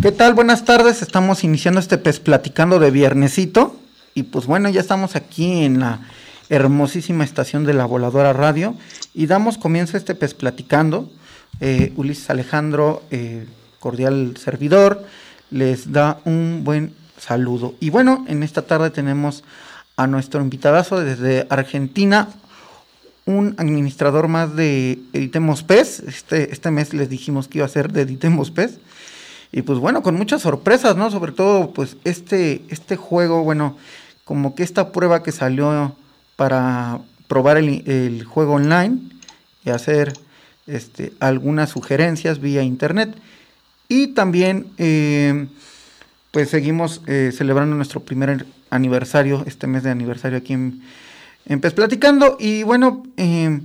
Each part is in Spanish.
¿Qué tal? Buenas tardes. Estamos iniciando este PES platicando de viernesito. Y pues bueno, ya estamos aquí en la hermosísima estación de la Voladora Radio. Y damos comienzo a este PES platicando. Eh, Ulises Alejandro, eh, cordial servidor, les da un buen saludo. Y bueno, en esta tarde tenemos a nuestro invitadazo desde Argentina, un administrador más de Editemos PES. Este, este mes les dijimos que iba a ser de Editemos PES. Y pues bueno, con muchas sorpresas, ¿no? Sobre todo, pues este, este juego, bueno, como que esta prueba que salió para probar el, juego online y hacer este, algunas sugerencias vía internet. Y también, eh, pues seguimos eh, celebrando nuestro primer aniversario, este mes de aniversario aquí en, PES Platicando. Y bueno, eh,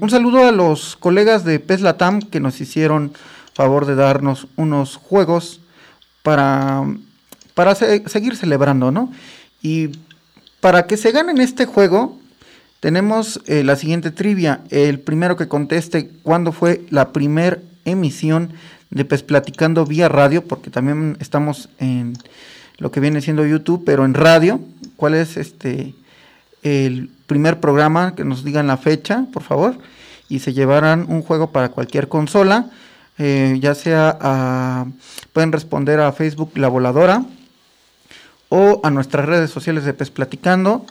un saludo a los colegas de PES Latam que nos hicieron favor de darnos unos juegos para, para seguir celebrando, ¿no? Y para que se ganen este juego, tenemos eh, la siguiente trivia. El primero que conteste cuándo fue la primera emisión de Pes Platicando vía radio, porque también estamos en lo que viene siendo YouTube, pero en radio. ¿Cuál es este el primer programa? Que nos digan la fecha, por favor. Y se llevarán un juego para cualquier consola. Eh, ya sea a, pueden responder a Facebook La Voladora o a nuestras redes sociales de Pes Platicando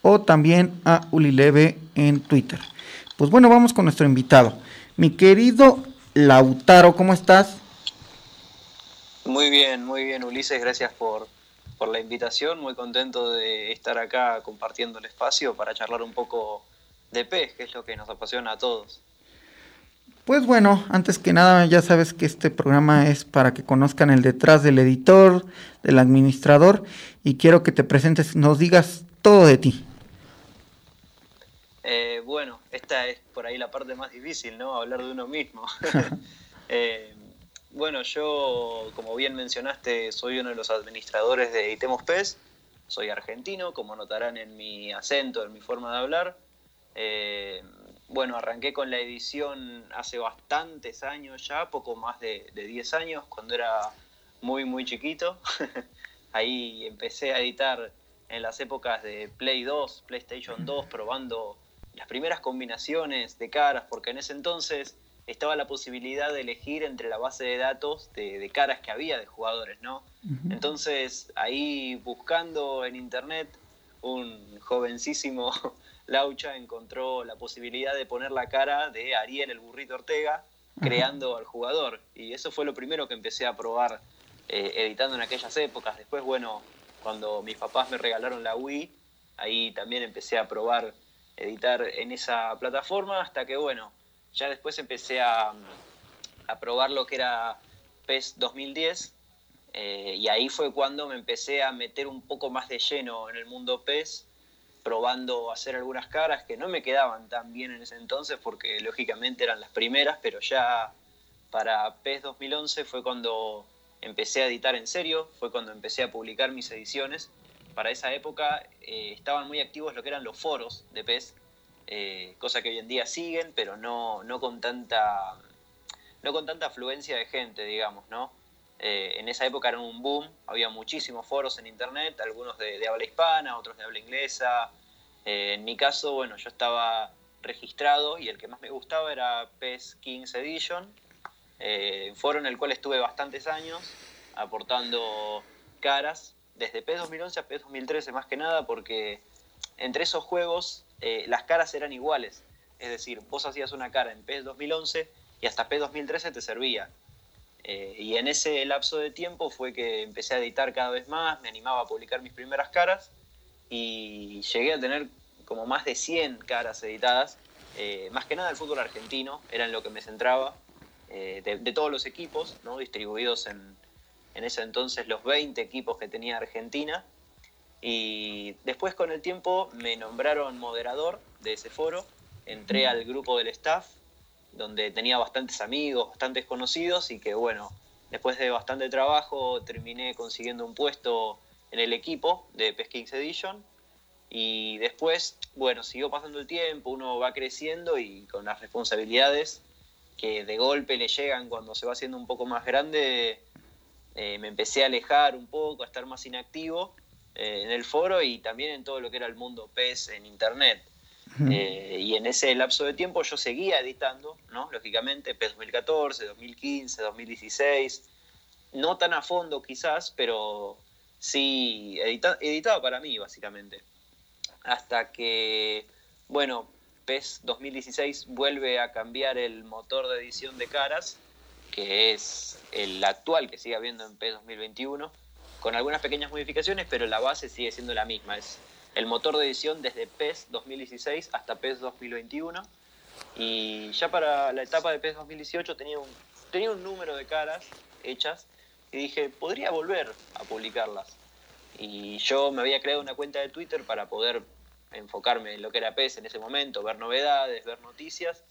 o también a Ulileve en Twitter. Pues bueno, vamos con nuestro invitado. Mi querido Lautaro, ¿cómo estás? Muy bien, muy bien Ulises, gracias por, por la invitación, muy contento de estar acá compartiendo el espacio para charlar un poco de pez, que es lo que nos apasiona a todos. Pues bueno, antes que nada ya sabes que este programa es para que conozcan el detrás del editor, del administrador y quiero que te presentes, nos digas todo de ti. Eh, bueno, esta es por ahí la parte más difícil, ¿no? Hablar de uno mismo. Eh, bueno, yo, como bien mencionaste, soy uno de los administradores de Itemos PES. Soy argentino, como notarán en mi acento, en mi forma de hablar. Eh, bueno, arranqué con la edición hace bastantes años ya, poco más de, 10 años, cuando era muy, muy chiquito. Ahí empecé a editar en las épocas de Play 2, PlayStation 2, probando las primeras combinaciones de caras, porque en ese entonces estaba la posibilidad de elegir entre la base de datos de, caras que había de jugadores, ¿no? Entonces, ahí buscando en internet, un jovencísimo Laucha encontró la posibilidad de poner la cara de Ariel el burrito Ortega, creando al jugador. Y eso fue lo primero que empecé a probar eh, editando en aquellas épocas. Después, bueno, cuando mis papás me regalaron la Wii, ahí también empecé a probar editar en esa plataforma, hasta que, bueno, ya después empecé a, probar lo que era PES 2010. Eh, y ahí fue cuando me empecé a meter un poco más de lleno en el mundo PES probando hacer algunas caras que no me quedaban tan bien en ese entonces porque lógicamente eran las primeras, pero ya para PES 2011 fue cuando empecé a editar en serio, fue cuando empecé a publicar mis ediciones. Para esa época eh, estaban muy activos lo que eran los foros de PES, eh, cosa que hoy en día siguen, pero no, no, con tanta, no con tanta afluencia de gente, digamos, ¿no? Eh, en esa época era un boom, había muchísimos foros en internet, algunos de, habla hispana, otros de habla inglesa. Eh, en mi caso, bueno, yo estaba registrado y el que más me gustaba era PES Kings Edition, eh, foro en el cual estuve bastantes años aportando caras, desde PES 2011 a PES 2013 más que nada, porque entre esos juegos eh, las caras eran iguales. Es decir, vos hacías una cara en PES 2011 y hasta PES 2013 te servía. Eh, y en ese lapso de tiempo fue que empecé a editar cada vez más, me animaba a publicar mis primeras caras y llegué a tener como más de 100 caras editadas, eh, más que nada el fútbol argentino, era en lo que me centraba, eh, de, todos los equipos, ¿no? distribuidos en, en ese entonces los 20 equipos que tenía Argentina. Y después con el tiempo me nombraron moderador de ese foro, entré al grupo del staff donde tenía bastantes amigos, bastantes conocidos y que bueno, después de bastante trabajo terminé consiguiendo un puesto en el equipo de PES Kings Edition. Y después, bueno, siguió pasando el tiempo, uno va creciendo y con las responsabilidades que de golpe le llegan cuando se va haciendo un poco más grande, eh, me empecé a alejar un poco, a estar más inactivo eh, en el foro y también en todo lo que era el mundo PES en internet. Eh, y en ese lapso de tiempo yo seguía editando, ¿no? Lógicamente, 2014, 2015, 2016. No tan a fondo quizás, pero sí editaba para mí, básicamente. Hasta que, bueno, PES 2016 vuelve a cambiar el motor de edición de caras, que es el actual que sigue habiendo en PES 2021, con algunas pequeñas modificaciones, pero la base sigue siendo la misma. Es el motor de edición desde PES 2016 hasta PES 2021. Y ya para la etapa de PES 2018 tenía un, tenía un número de caras hechas y dije, podría volver a publicarlas. Y yo me había creado una cuenta de Twitter para poder enfocarme en lo que era PES en ese momento, ver novedades, ver noticias.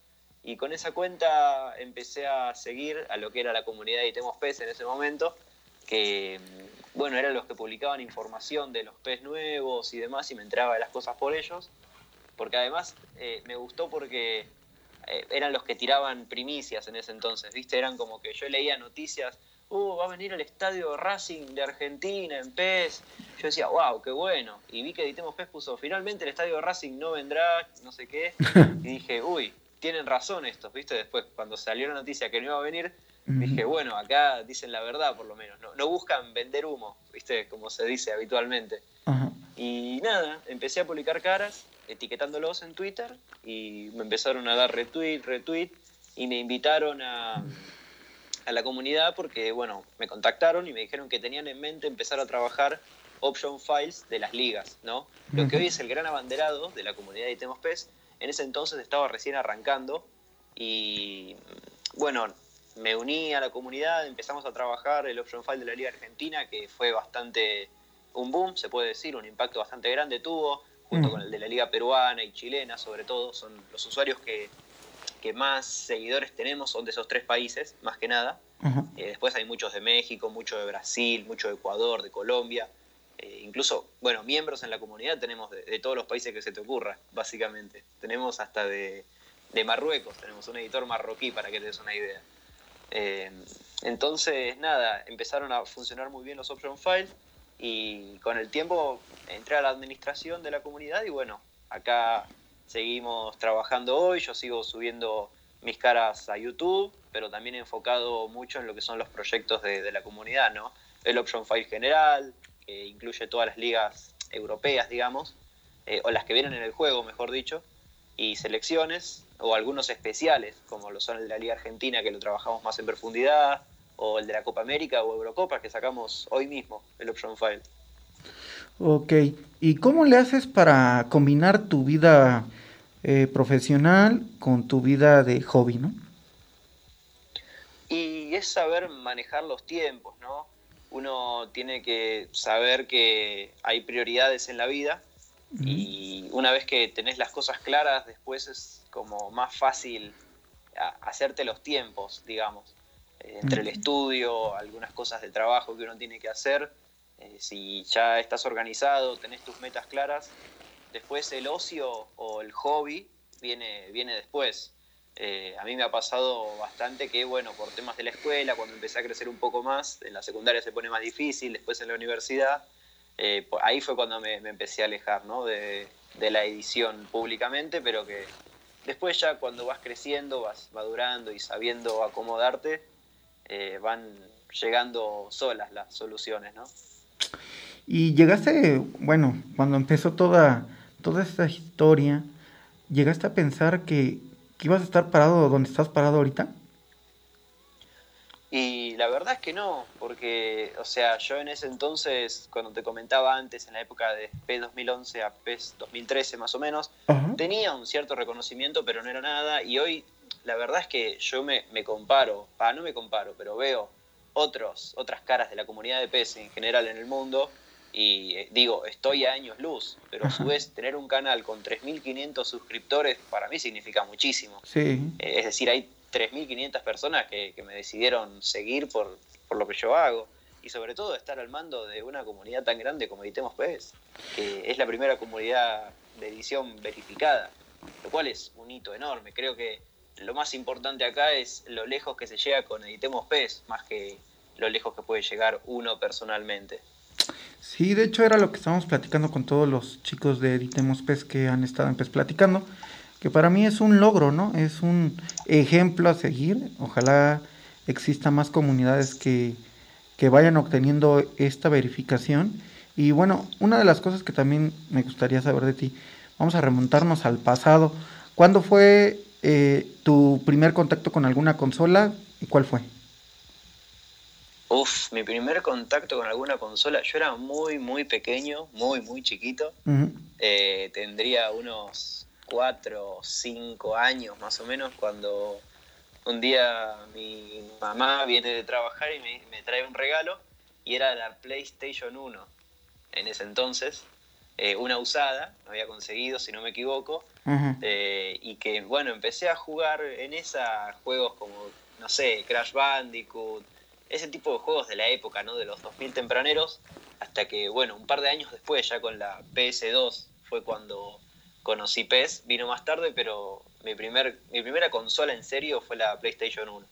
Y con esa cuenta empecé a seguir a lo que era la comunidad de Itemos PES en ese momento, que bueno, eran los que publicaban información de los PES nuevos y demás y me entraba de las cosas por ellos. Porque además eh, me gustó porque eh, eran los que tiraban primicias en ese entonces, ¿viste? Eran como que yo leía noticias, uh, va a venir el estadio Racing de Argentina en PES. Yo decía, wow, qué bueno. Y vi que Editemos PES puso, finalmente el estadio Racing no vendrá, no sé qué. Y dije, uy, tienen razón estos, ¿viste? Después, cuando salió la noticia que no iba a venir, Dije, bueno, acá dicen la verdad por lo menos, no, buscan vender humo, ¿viste? Como se dice habitualmente. Y nada, empecé a publicar caras, etiquetándolos en Twitter y me empezaron a dar retweet, retweet y me invitaron a, a la comunidad porque, bueno, me contactaron y me dijeron que tenían en mente empezar a trabajar option files de las ligas, ¿no? Lo que hoy es el gran abanderado de la comunidad de Itemos PES, en ese entonces estaba recién arrancando y, bueno, me uní a la comunidad, empezamos a trabajar el option file de la Liga Argentina, que fue bastante un boom, se puede decir, un impacto bastante grande tuvo, junto mm. con el de la Liga Peruana y Chilena, sobre todo, son los usuarios que, más seguidores tenemos, son de esos tres países, más que nada. Eh, después hay muchos de México, muchos de Brasil, muchos de Ecuador, de Colombia. Eh, incluso, bueno, miembros en la comunidad tenemos de, todos los países que se te ocurra, básicamente. Tenemos hasta de, de Marruecos, tenemos un editor marroquí para que te des una idea. Eh, entonces, nada, empezaron a funcionar muy bien los option files y con el tiempo entré a la administración de la comunidad y bueno, acá seguimos trabajando hoy, yo sigo subiendo mis caras a YouTube, pero también enfocado mucho en lo que son los proyectos de, la comunidad, ¿no? El Option File general, que incluye todas las ligas europeas, digamos, eh, o las que vienen en el juego, mejor dicho, y selecciones, o algunos especiales, como lo son el de la Liga Argentina, que lo trabajamos más en profundidad, o el de la Copa América o Eurocopa, que sacamos hoy mismo, el Option File. Ok, ¿y cómo le haces para combinar tu vida eh, profesional con tu vida de hobby, no? Y es saber manejar los tiempos, ¿no? Uno tiene que saber que hay prioridades en la vida y una vez que tenés las cosas claras, después es como más fácil hacerte los tiempos, digamos, eh, entre el estudio, algunas cosas del trabajo que uno tiene que hacer. Eh, si ya estás organizado, tenés tus metas claras, después el ocio o el hobby viene, viene después. Eh, a mí me ha pasado bastante que, bueno, por temas de la escuela, cuando empecé a crecer un poco más, en la secundaria se pone más difícil, después en la universidad, eh, ahí fue cuando me, empecé a alejar ¿no? de, la edición públicamente, pero que después ya cuando vas creciendo, vas madurando y sabiendo acomodarte, eh, van llegando solas las soluciones, ¿no? Y llegaste, bueno, cuando empezó toda, toda esta historia, ¿llegaste a pensar que, que ibas a estar parado donde estás parado ahorita? Y la verdad es que no, porque, o sea, yo en ese entonces, cuando te comentaba antes, en la época de P2011 a P2013 más o menos, tenía un cierto reconocimiento, pero no era nada. Y hoy, la verdad es que yo me, me comparo, ah, no me comparo, pero veo otros, otras caras de la comunidad de PES en general en el mundo y eh, digo, estoy a años luz, pero a su vez tener un canal con 3.500 suscriptores para mí significa muchísimo. Sí. Eh, es decir, hay 3.500 personas que, me decidieron seguir por, lo que yo hago y sobre todo estar al mando de una comunidad tan grande como Editemos PES, que es la primera comunidad de edición verificada, lo cual es un hito enorme. Creo que lo más importante acá es lo lejos que se llega con Editemos PES, más que lo lejos que puede llegar uno personalmente. Sí, de hecho era lo que estábamos platicando con todos los chicos de Editemos PES que han estado en PES platicando que para mí es un logro, ¿no? Es un ejemplo a seguir. Ojalá exista más comunidades que, que vayan obteniendo esta verificación. Y bueno, una de las cosas que también me gustaría saber de ti, vamos a remontarnos al pasado. ¿Cuándo fue eh, tu primer contacto con alguna consola y cuál fue? Uf, mi primer contacto con alguna consola, yo era muy, muy pequeño, muy, muy chiquito. Eh, tendría unos cuatro o cinco años más o menos cuando un día mi mamá viene de trabajar y me, trae un regalo y era la PlayStation 1 en ese entonces, eh, una usada, no había conseguido si no me equivoco, eh, y que bueno, empecé a jugar en esa juegos como, no sé, Crash Bandicoot, ese tipo de juegos de la época, ¿no? De los 2000 tempraneros, hasta que bueno, un par de años después, ya con la PS2, fue cuando conocí PES, vino más tarde, pero mi, primer, mi primera consola en serio fue la PlayStation 1.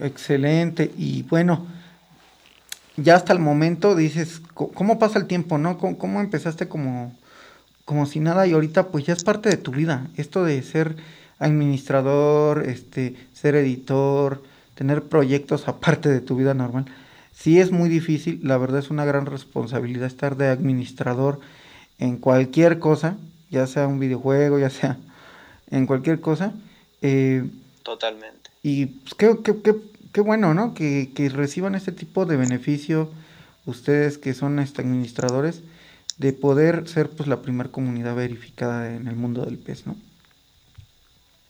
Excelente, y bueno, ya hasta el momento dices, ¿cómo pasa el tiempo, no? ¿Cómo, empezaste como, como si nada y ahorita pues ya es parte de tu vida? Esto de ser administrador, este, ser editor, tener proyectos aparte de tu vida normal, sí es muy difícil, la verdad es una gran responsabilidad estar de administrador en cualquier cosa, ya sea un videojuego, ya sea en cualquier cosa. Eh, Totalmente. Y pues, qué, qué, qué, bueno, ¿no? Que, reciban este tipo de beneficio ustedes que son este, administradores de poder ser pues la primera comunidad verificada en el mundo del pez, ¿no?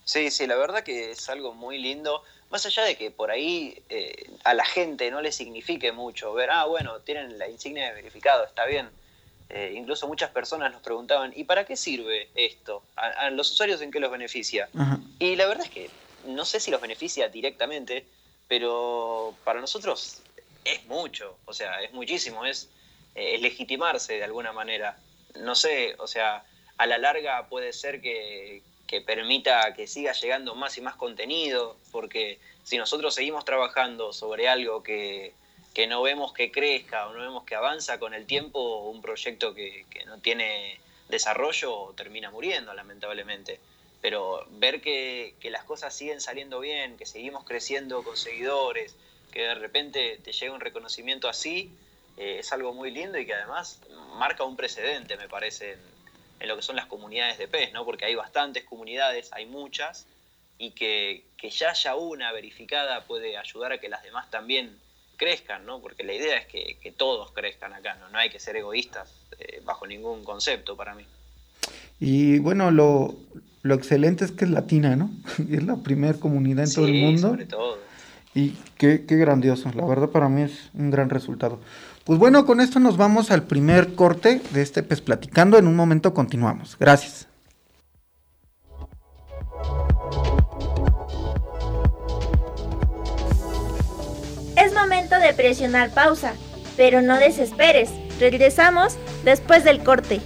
Sí, sí, la verdad que es algo muy lindo, más allá de que por ahí eh, a la gente no le signifique mucho ver, ah, bueno, tienen la insignia de verificado, está bien, eh, incluso muchas personas nos preguntaban, ¿y para qué sirve esto? ¿A, los usuarios en qué los beneficia? Y la verdad es que no sé si los beneficia directamente, pero para nosotros es mucho, o sea, es muchísimo, es, eh, legitimarse de alguna manera. No sé, o sea, a la larga puede ser que, que permita que siga llegando más y más contenido, porque si nosotros seguimos trabajando sobre algo que, que no vemos que crezca o no vemos que avanza con el tiempo, un proyecto que, no tiene desarrollo termina muriendo, lamentablemente. Pero ver que, las cosas siguen saliendo bien, que seguimos creciendo con seguidores, que de repente te llega un reconocimiento así, eh, es algo muy lindo y que además marca un precedente, me parece, en, en, lo que son las comunidades de PES, ¿no? porque hay bastantes comunidades, hay muchas, y que, que ya haya una verificada puede ayudar a que las demás también crezcan, ¿no? Porque la idea es que, todos crezcan acá, ¿no? No hay que ser egoístas eh, bajo ningún concepto para mí. Y bueno, lo, excelente es que es latina, ¿no? es la primera comunidad en todo el mundo. sobre todo. Y qué, qué grandioso, la verdad para mí es un gran resultado. Pues bueno, con esto nos vamos al primer corte de este Pes Platicando. En un momento continuamos. Gracias. momento de presionar pausa, pero no desesperes. Regresamos después del corte.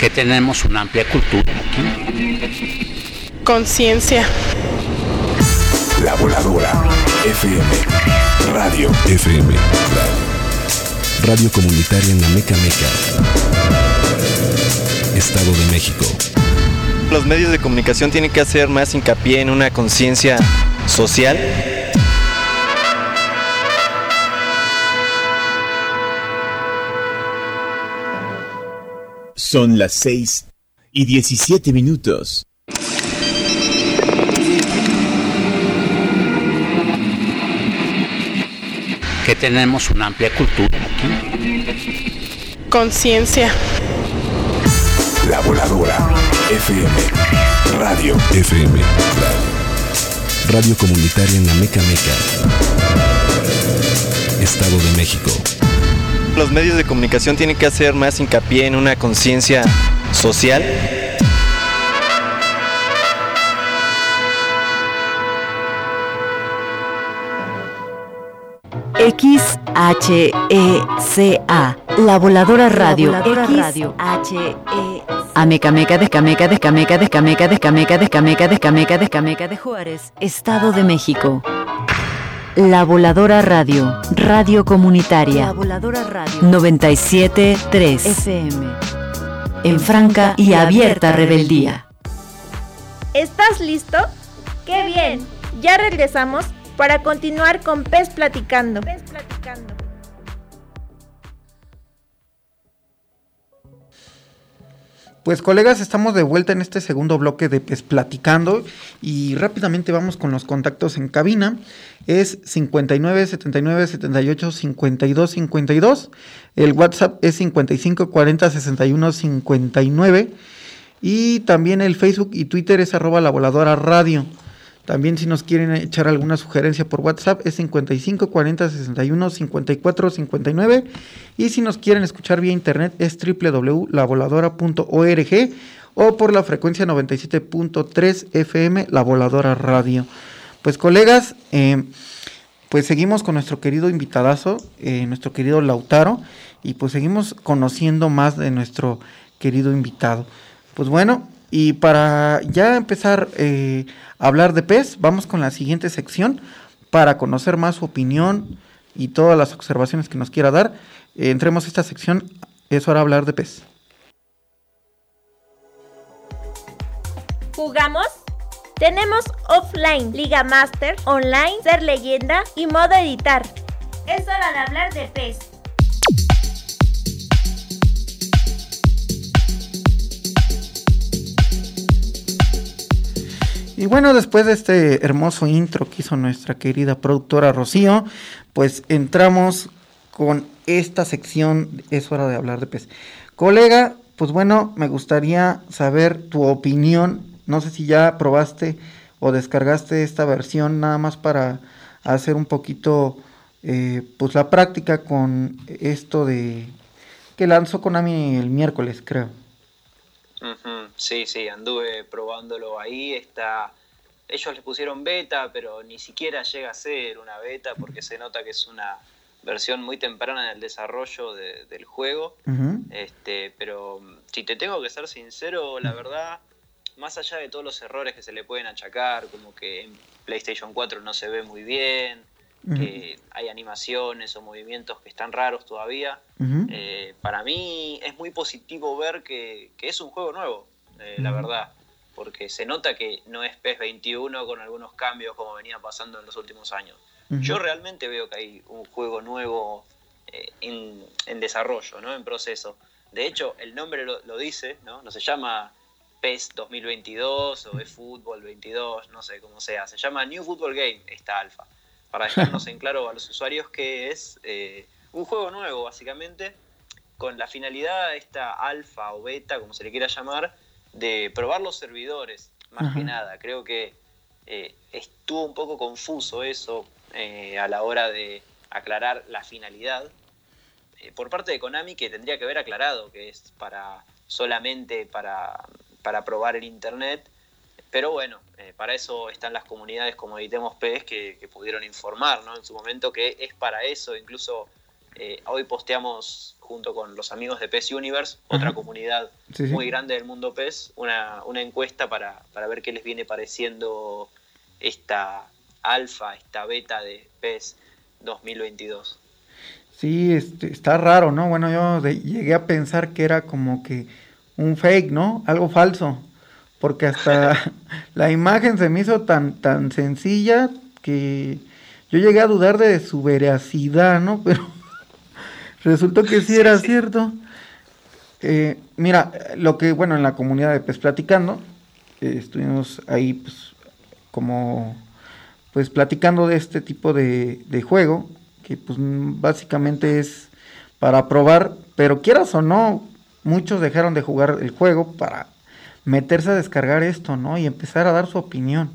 Que tenemos una amplia cultura aquí. Conciencia. La voladora. FM. Radio. FM. Radio. Radio comunitaria en la Meca Meca. Estado de México. Los medios de comunicación tienen que hacer más hincapié en una conciencia social. Son las 6 y 17 minutos. Que tenemos una amplia cultura aquí. Conciencia. La Voladora FM. Radio FM. Radio. Radio comunitaria en la Meca Meca. Estado de México. Los medios de comunicación tienen que hacer más hincapié en una conciencia social. XHECA, La Voladora Radio. Radio. Ameca Meca Descameca Descameca Descameca Descameca Descameca Descameca Descameca de Juárez, Estado de México. La Voladora Radio, Radio Comunitaria. La Voladora Radio 973 FM. En franca y abierta rebeldía. ¿Estás listo? ¡Qué bien! Ya regresamos para continuar con Pez Platicando. Pez Platicando. Pues colegas, estamos de vuelta en este segundo bloque de Pez Platicando y rápidamente vamos con los contactos en cabina. Es 59 79 78 52 52. El WhatsApp es 55 40 61 59. Y también el Facebook y Twitter es arroba la voladora radio. También si nos quieren echar alguna sugerencia por WhatsApp es 55 40 61 54 59 y si nos quieren escuchar vía internet es www.lavoladora.org o por la frecuencia 97.3 FM La Voladora Radio. Pues colegas, eh, pues seguimos con nuestro querido invitadazo, eh, nuestro querido Lautaro y pues seguimos conociendo más de nuestro querido invitado. Pues bueno, y para ya empezar eh, a hablar de PES, vamos con la siguiente sección para conocer más su opinión y todas las observaciones que nos quiera dar. Eh, entremos a esta sección, es hora de hablar de PES. ¿Jugamos? Tenemos offline, Liga Master, online, ser leyenda y modo editar. Es hora de hablar de PES. Y bueno, después de este hermoso intro que hizo nuestra querida productora Rocío, pues entramos con esta sección, es hora de hablar de pez. Colega, pues bueno, me gustaría saber tu opinión, no sé si ya probaste o descargaste esta versión nada más para hacer un poquito eh, pues la práctica con esto de que lanzó Konami el miércoles, creo. Sí, sí, anduve probándolo ahí. Está... Ellos le pusieron beta, pero ni siquiera llega a ser una beta porque se nota que es una versión muy temprana en el desarrollo de- del juego. Este, pero mm, si te tengo que ser sincero, la verdad, más allá de todos los errores que se le pueden achacar, como que en PlayStation 4 no se ve muy bien, que hay animaciones o movimientos que están raros todavía, Ujú. eh, para mí es muy positivo ver que, que es un juego nuevo, eh, la Ujú. verdad, porque se nota que no es PES 21 con algunos cambios como venía pasando en los últimos años. Yo realmente veo que hay un juego nuevo eh, en, en desarrollo, ¿no? en proceso. De hecho, el nombre lo, lo dice, ¿no? no se llama PES 2022 o eFootball 22, no sé cómo sea, se llama New Football Game esta alfa, para dejarnos en claro a los usuarios que es eh, un juego nuevo, básicamente, con la finalidad esta alfa o beta, como se le quiera llamar, de probar los servidores, más que nada. Creo que eh, estuvo un poco confuso eso eh, a la hora de aclarar la finalidad por parte de Konami que tendría que haber aclarado que es para solamente para, para probar el internet pero bueno eh, para eso están las comunidades como Editemos PES que, que pudieron informar ¿no? en su momento que es para eso incluso eh, hoy posteamos junto con los amigos de PES Universe otra comunidad Sí, sí. muy grande del mundo PES una, una encuesta para, para ver qué les viene pareciendo esta alfa, esta beta de PES 2022. Sí, este, está raro, ¿no? Bueno, yo de- llegué a pensar que era como que un fake, ¿no? Algo falso. Porque hasta la imagen se me hizo tan, tan sencilla que yo llegué a dudar de su veracidad, ¿no? Pero resultó que sí, era cierto. Eh, mira, lo que, bueno, en la comunidad de Pez Platicando, eh, estuvimos ahí, pues, como, pues, platicando de este tipo de, de juego, que, pues, básicamente es para probar, pero quieras o no, muchos dejaron de jugar el juego para meterse a descargar esto, ¿no? Y empezar a dar su opinión.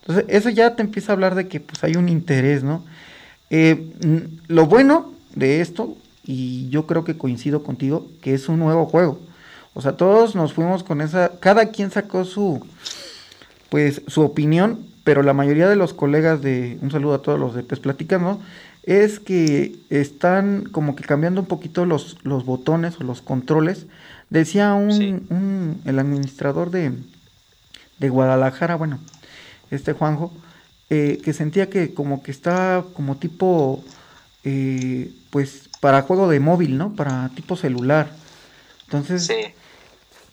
Entonces, eso ya te empieza a hablar de que pues hay un interés, ¿no? Eh, lo bueno de esto, y yo creo que coincido contigo, que es un nuevo juego. O sea, todos nos fuimos con esa, cada quien sacó su, pues, su opinión, pero la mayoría de los colegas de, un saludo a todos los de Pes Platicando, es que están como que cambiando un poquito los, los botones o los controles. Decía un, un el administrador de, de Guadalajara, bueno, este Juanjo, eh, que sentía que como que está como tipo, eh, pues para juego de móvil, ¿no? Para tipo celular. Entonces,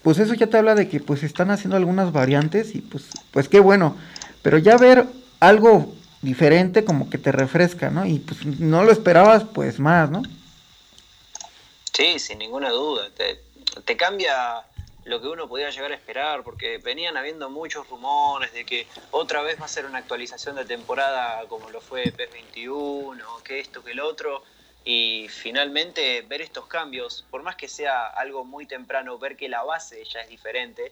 pues eso ya te habla de que pues están haciendo algunas variantes y pues, pues qué bueno. Pero ya ver algo diferente como que te refresca, ¿no? Y pues no lo esperabas pues más, ¿no? Sí, sin ninguna duda. Te, te cambia lo que uno podía llegar a esperar, porque venían habiendo muchos rumores de que otra vez va a ser una actualización de temporada como lo fue PES 21, que esto, que el otro, y finalmente ver estos cambios, por más que sea algo muy temprano, ver que la base ya es diferente,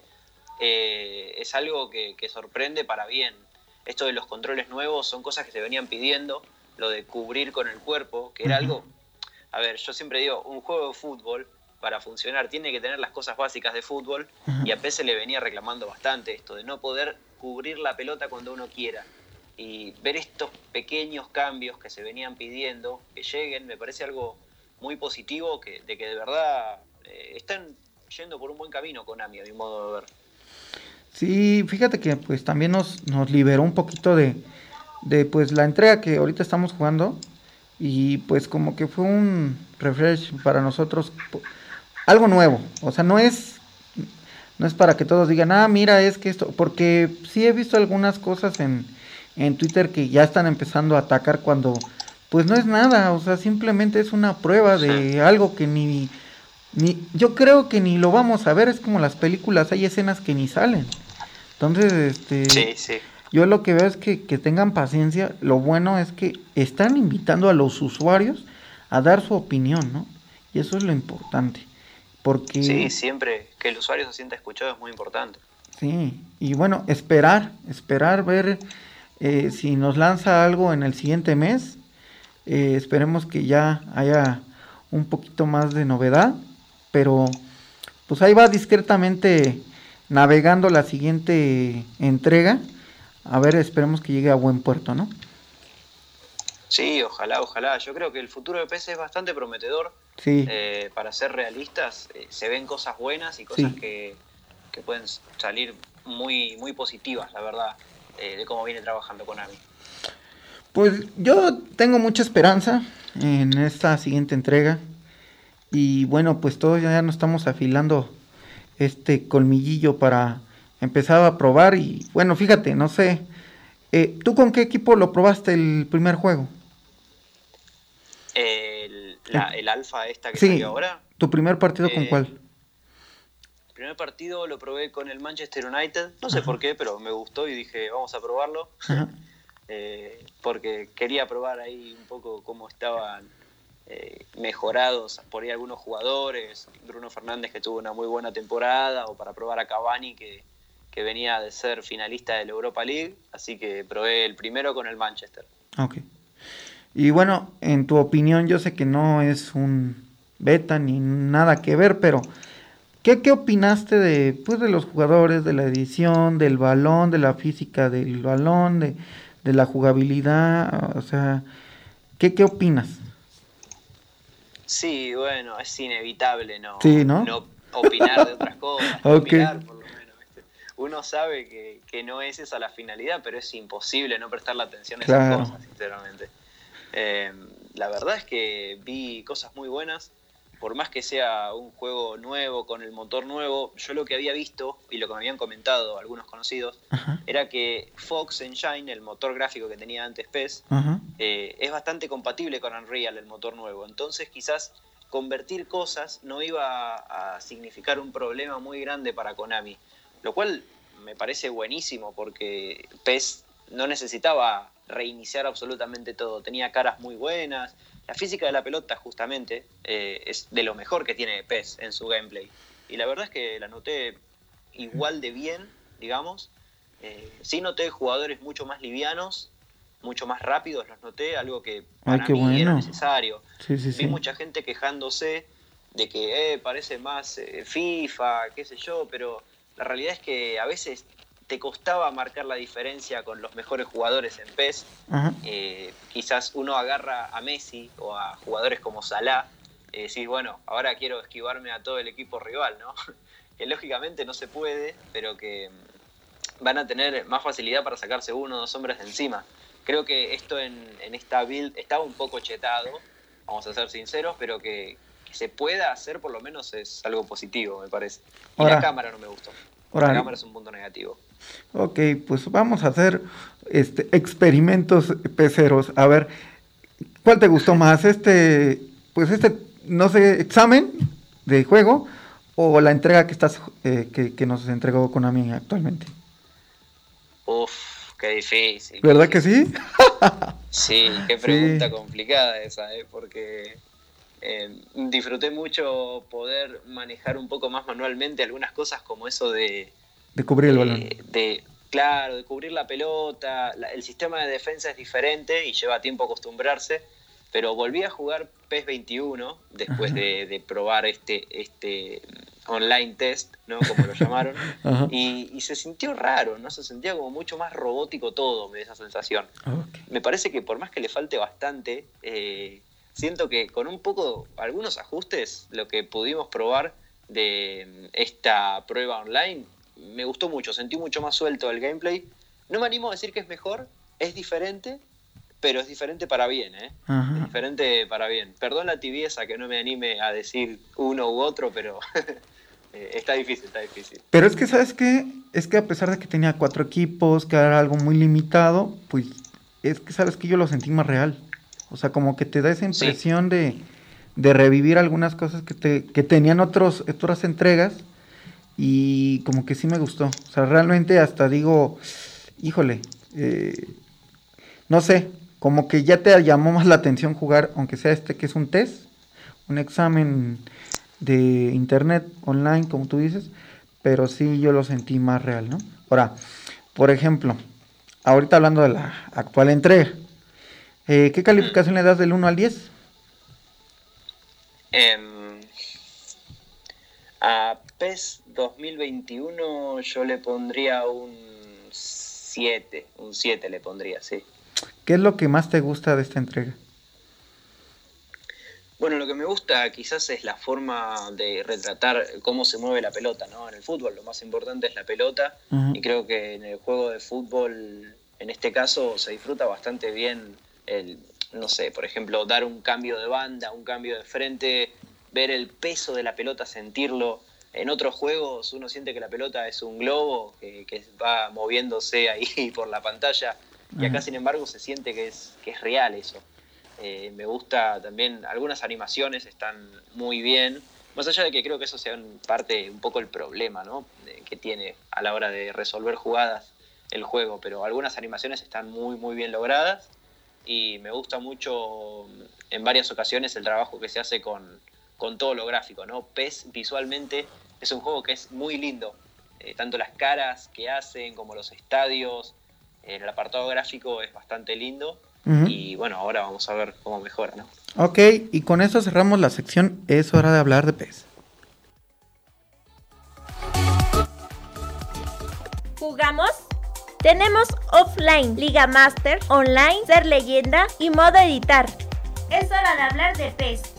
eh, es algo que, sorprende para bien. Esto de los controles nuevos son cosas que se venían pidiendo, lo de cubrir con el cuerpo, que era algo, a ver, yo siempre digo, un juego de fútbol para funcionar tiene que tener las cosas básicas de fútbol y a PS le venía reclamando bastante esto de no poder cubrir la pelota cuando uno quiera. Y ver estos pequeños cambios que se venían pidiendo, que lleguen, me parece algo muy positivo, que, de que de verdad eh, están yendo por un buen camino con Ami, a mi modo de ver. Sí, fíjate que pues también nos, nos liberó un poquito de, de pues la entrega que ahorita estamos jugando y pues como que fue un refresh para nosotros algo nuevo. O sea, no es no es para que todos digan, ah, mira, es que esto, porque sí he visto algunas cosas en, en Twitter que ya están empezando a atacar cuando, pues no es nada, o sea, simplemente es una prueba de algo que ni, ni, yo creo que ni lo vamos a ver, es como las películas, hay escenas que ni salen. Entonces, este, sí, sí. yo lo que veo es que, que tengan paciencia, lo bueno es que están invitando a los usuarios a dar su opinión, ¿no? Y eso es lo importante. Porque... Sí, siempre que el usuario se sienta escuchado es muy importante. Sí, y bueno, esperar, esperar, ver eh, si nos lanza algo en el siguiente mes. Eh, esperemos que ya haya un poquito más de novedad, pero pues ahí va discretamente navegando la siguiente entrega. A ver, esperemos que llegue a buen puerto, ¿no? Sí, ojalá, ojalá. Yo creo que el futuro de PC es bastante prometedor Sí. Eh, para ser realistas, eh, se ven cosas buenas y cosas que, pueden salir muy, muy positivas, la verdad, eh, de cómo viene trabajando Konami. Pues yo tengo mucha esperanza en esta siguiente entrega. Y bueno, pues todos ya nos estamos afilando este colmillillo para empezar a probar. Y bueno, fíjate, no sé. ¿Tú con qué equipo lo probaste el primer juego? El alfa esta que salió ahora. ¿Tu primer partido con eh, cuál? El primer partido lo probé con el Manchester United, no sé por qué, pero me gustó y dije, vamos a probarlo. Eh, porque quería probar ahí un poco cómo estaban eh, mejorados por ahí algunos jugadores, Bruno Fernández que tuvo una muy buena temporada, o para probar a Cavani que, que venía de ser finalista de la Europa League, así que probé el primero con el Manchester. Y bueno, en tu opinión, yo sé que no es un beta ni nada que ver, pero ¿qué, qué opinaste de, pues, de los jugadores, de la edición, del balón, de la física del balón, de, la jugabilidad? O sea, ¿qué, qué opinas? Sí, bueno, es inevitable no, ¿no? opinar de otras cosas. opinar, por lo menos. Uno sabe que, que, no es esa la finalidad, pero es imposible no prestarle atención a esas cosas, sinceramente. Eh, la verdad es que vi cosas muy buenas. por más que sea un juego nuevo, con el motor nuevo, yo lo que había visto y lo que me habían comentado algunos conocidos, era que Fox Engine, el motor gráfico que tenía antes PES, eh, es bastante compatible con Unreal, el motor nuevo. Entonces quizás convertir cosas no iba a significar un problema muy grande para Konami, lo cual me parece buenísimo porque PES no necesitaba reiniciar absolutamente todo, tenía caras muy buenas, la física de la pelota, justamente, eh, es de lo mejor que tiene PES en su gameplay. Y la verdad es que la noté igual de bien, digamos. Eh, sí noté jugadores mucho más livianos, mucho más rápidos, los noté, algo que para mí era necesario. Vi mucha gente quejándose de que eh, parece más eh, FIFA, qué sé yo, pero la realidad es que a veces te costaba marcar la diferencia con los mejores jugadores en PES. Eh, quizás uno agarra a Messi o a jugadores como Salah y decís, bueno, ahora quiero esquivarme a todo el equipo rival, ¿no? que lógicamente no se puede, pero que mm, van a tener más facilidad para sacarse uno o dos hombres de encima. Creo que esto en, esta build estaba un poco chetado, vamos a ser sinceros, pero que, se pueda hacer por lo menos es algo positivo, me parece. Y la cámara no me gustó. la cámara es un punto negativo. Ok, pues vamos a hacer este, experimentos peceros. A ver, ¿cuál te gustó más? Este, pues este, no sé, examen de juego o la entrega que estás, eh, que, nos entregó Konami actualmente. Uf, qué difícil. ¿Verdad que sí? sí, qué pregunta complicada esa, ¿eh? porque eh, disfruté mucho poder manejar un poco más manualmente algunas cosas como eso de de cubrir el balón. De, claro, de cubrir la pelota. el sistema de defensa es diferente y lleva tiempo acostumbrarse. Pero volví a jugar PES 21 después de, probar este, este online test, ¿no? Como lo llamaron. y, se sintió raro, ¿no? Se sentía como mucho más robótico todo, me da esa sensación. Me parece que por más que le falte bastante, eh, siento que con un poco, algunos ajustes, lo que pudimos probar de esta prueba online me gustó mucho, sentí mucho más suelto el gameplay. No me animo a decir que es mejor, es diferente, pero es diferente para bien, ¿eh? Es diferente para bien. Perdón la tibieza que no me anime a decir uno u otro, pero eh, está difícil, está difícil. Pero es que, ¿sabes qué? Es que a pesar de que tenía cuatro equipos, que era algo muy limitado, pues es que, ¿sabes que Yo lo sentí más real. O sea, como que te da esa impresión de, de, revivir algunas cosas que, te, que tenían otros, otras entregas y como que sí me gustó. O sea, realmente hasta digo, híjole, eh, no sé, como que ya te llamó más la atención jugar, aunque sea este que es un test, un examen de internet online, como tú dices, pero sí yo lo sentí más real, ¿no? Ahora, por ejemplo, ahorita hablando de la actual entrega, eh, ¿qué calificación le das del 1 al 10? Em, a PES 2021 yo le pondría un 7, un 7 le pondría, sí. ¿Qué es lo que más te gusta de esta entrega? Bueno, lo que me gusta quizás es la forma de retratar cómo se mueve la pelota, ¿no? En el fútbol lo más importante es la pelota y creo que en el juego de fútbol, en este caso, se disfruta bastante bien el, no sé, por ejemplo, dar un cambio de banda, un cambio de frente, ver el peso de la pelota, sentirlo, en otros juegos uno siente que la pelota es un globo que, va moviéndose ahí por la pantalla y acá sin embargo se siente que es, que es real eso. Eh, me gusta también, algunas animaciones están muy bien, más allá de que creo que eso sea parte un poco el problema ¿no? que tiene a la hora de resolver jugadas el juego, pero algunas animaciones están muy muy bien logradas y me gusta mucho en varias ocasiones el trabajo que se hace con, con todo lo gráfico, ¿no? PES visualmente es un juego que es muy lindo, eh, tanto las caras que hacen como los estadios, el apartado gráfico es bastante lindo y bueno, ahora vamos a ver cómo mejora, ¿no? Ok, y con eso cerramos la sección, es hora de hablar de PES. ¿Jugamos? Tenemos offline, Liga Master, online, ser leyenda y modo editar. Es hora de hablar de PES.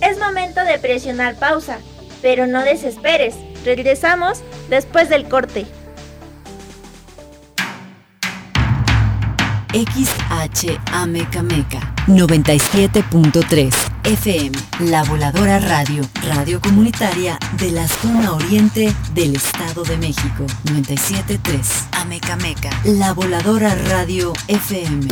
Es momento de presionar pausa, pero no desesperes. Regresamos después del corte. XHAMECAMECA 97.3 FM, La Voladora Radio, radio comunitaria de la zona oriente del Estado de México. 97.3 Amecameca, La Voladora Radio FM.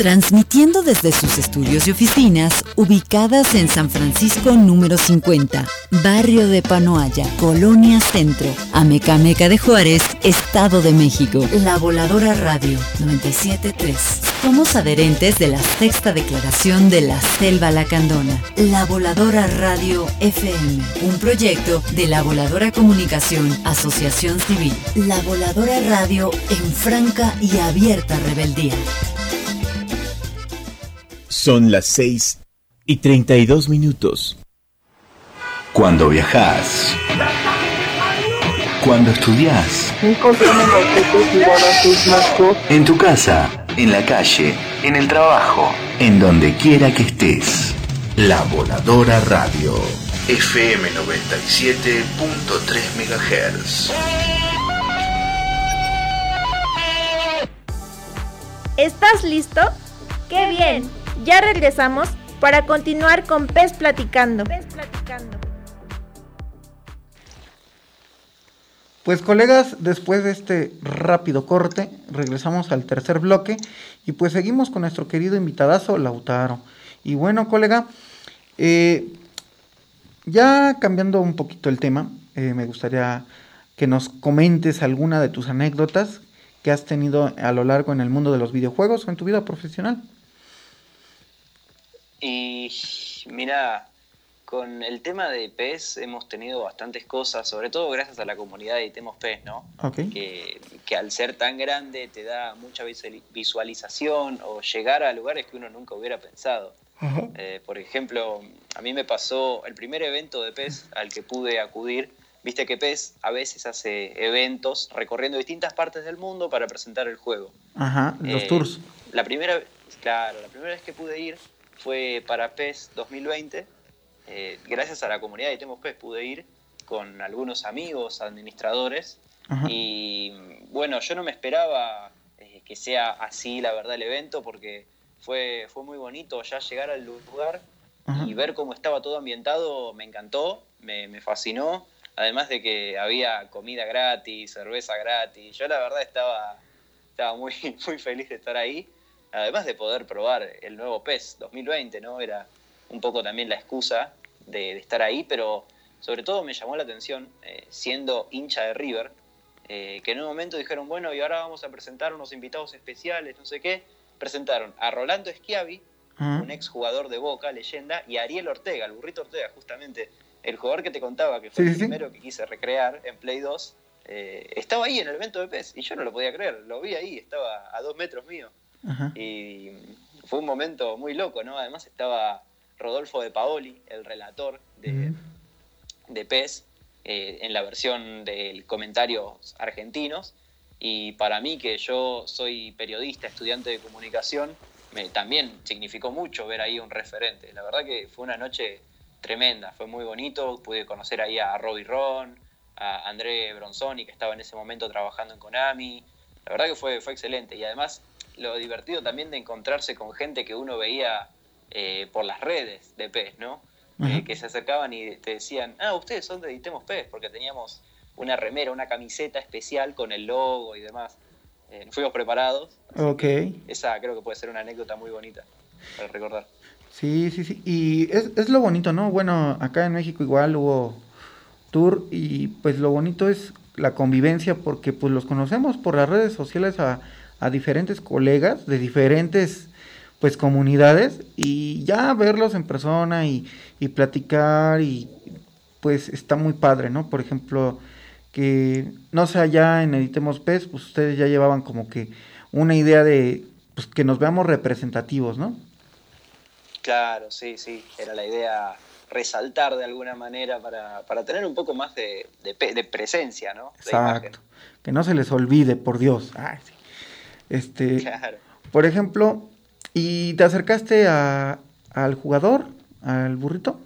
Transmitiendo desde sus estudios y oficinas ubicadas en San Francisco número 50, barrio de Panoaya, Colonia Centro, Amecameca de Juárez, Estado de México. La Voladora Radio 973. Somos adherentes de la sexta declaración de la Selva Lacandona. La Voladora Radio FM, un proyecto de la Voladora Comunicación, Asociación Civil. La Voladora Radio en franca y abierta rebeldía. Son las 6 y 32 minutos. Cuando viajas. Cuando estudias. En tu casa, en la calle, en el trabajo, en donde quiera que estés. La Voladora Radio. FM 97.3 MHz. ¿Estás listo? ¡Qué bien! Ya regresamos para continuar con Pez Platicando. Pez Platicando. Pues colegas, después de este rápido corte, regresamos al tercer bloque y pues seguimos con nuestro querido invitadazo Lautaro. Y bueno, colega, eh, ya cambiando un poquito el tema, eh, me gustaría que nos comentes alguna de tus anécdotas que has tenido a lo largo en el mundo de los videojuegos o en tu vida profesional. Y mira, con el tema de PES hemos tenido bastantes cosas, sobre todo gracias a la comunidad de Itemos PES, ¿no? Que, que, al ser tan grande te da mucha visualización o llegar a lugares que uno nunca hubiera pensado. Eh, por ejemplo, a mí me pasó el primer evento de PES al que pude acudir. Viste que PES a veces hace eventos recorriendo distintas partes del mundo para presentar el juego. Ajá, los eh, tours. La primera, claro, la primera vez que pude ir fue para PES 2020. Eh, gracias a la comunidad de Temos PES pude ir con algunos amigos, administradores. Y bueno, yo no me esperaba eh, que sea así, la verdad, el evento, porque fue, fue muy bonito ya llegar al lugar y ver cómo estaba todo ambientado. Me encantó, me, me fascinó. Además de que había comida gratis, cerveza gratis. Yo la verdad estaba, estaba muy, muy feliz de estar ahí además de poder probar el nuevo PES 2020, ¿no? Era un poco también la excusa de, estar ahí, pero sobre todo me llamó la atención, eh, siendo hincha de River, eh, que en un momento dijeron, bueno, y ahora vamos a presentar unos invitados especiales, no sé qué. Presentaron a Rolando Schiavi, un ex jugador de Boca, leyenda, y a Ariel Ortega, el burrito Ortega, justamente, el jugador que te contaba, que fue el primero que quise recrear en Play 2, eh, estaba ahí en el evento de PES, y yo no lo podía creer, lo vi ahí, estaba a dos metros mío. Y fue un momento muy loco, ¿no? Además estaba Rodolfo de Paoli, el relator de, de PES, eh, en la versión de comentarios argentinos. Y para mí, que yo soy periodista, estudiante de comunicación, me, también significó mucho ver ahí un referente. La verdad que fue una noche tremenda, fue muy bonito. Pude conocer ahí a Robbie Ron, a André Bronzoni, que estaba en ese momento trabajando en Konami. La verdad que fue, fue excelente. Y además lo divertido también de encontrarse con gente que uno veía eh, por las redes de PES, ¿no? Eh, que se acercaban y te decían, ah, ustedes son de Editemos PES, porque teníamos una remera, una camiseta especial con el logo y demás. Eh, fuimos preparados. Ok. Esa creo que puede ser una anécdota muy bonita para recordar. Sí, sí, sí. Y es, es lo bonito, ¿no? Bueno, acá en México igual hubo tour y pues lo bonito es la convivencia porque pues los conocemos por las redes sociales a a diferentes colegas de diferentes pues comunidades y ya verlos en persona y, platicar y pues está muy padre, ¿no? Por ejemplo, que no sé, allá en Editemos PES, pues ustedes ya llevaban como que una idea de pues, que nos veamos representativos, ¿no? Claro, sí, sí, era la idea resaltar de alguna manera para, para tener un poco más de, de, presencia, ¿no? Exacto, que no se les olvide, por Dios. Ay, sí. Este, Por ejemplo, ¿y te acercaste a, al jugador, al burrito?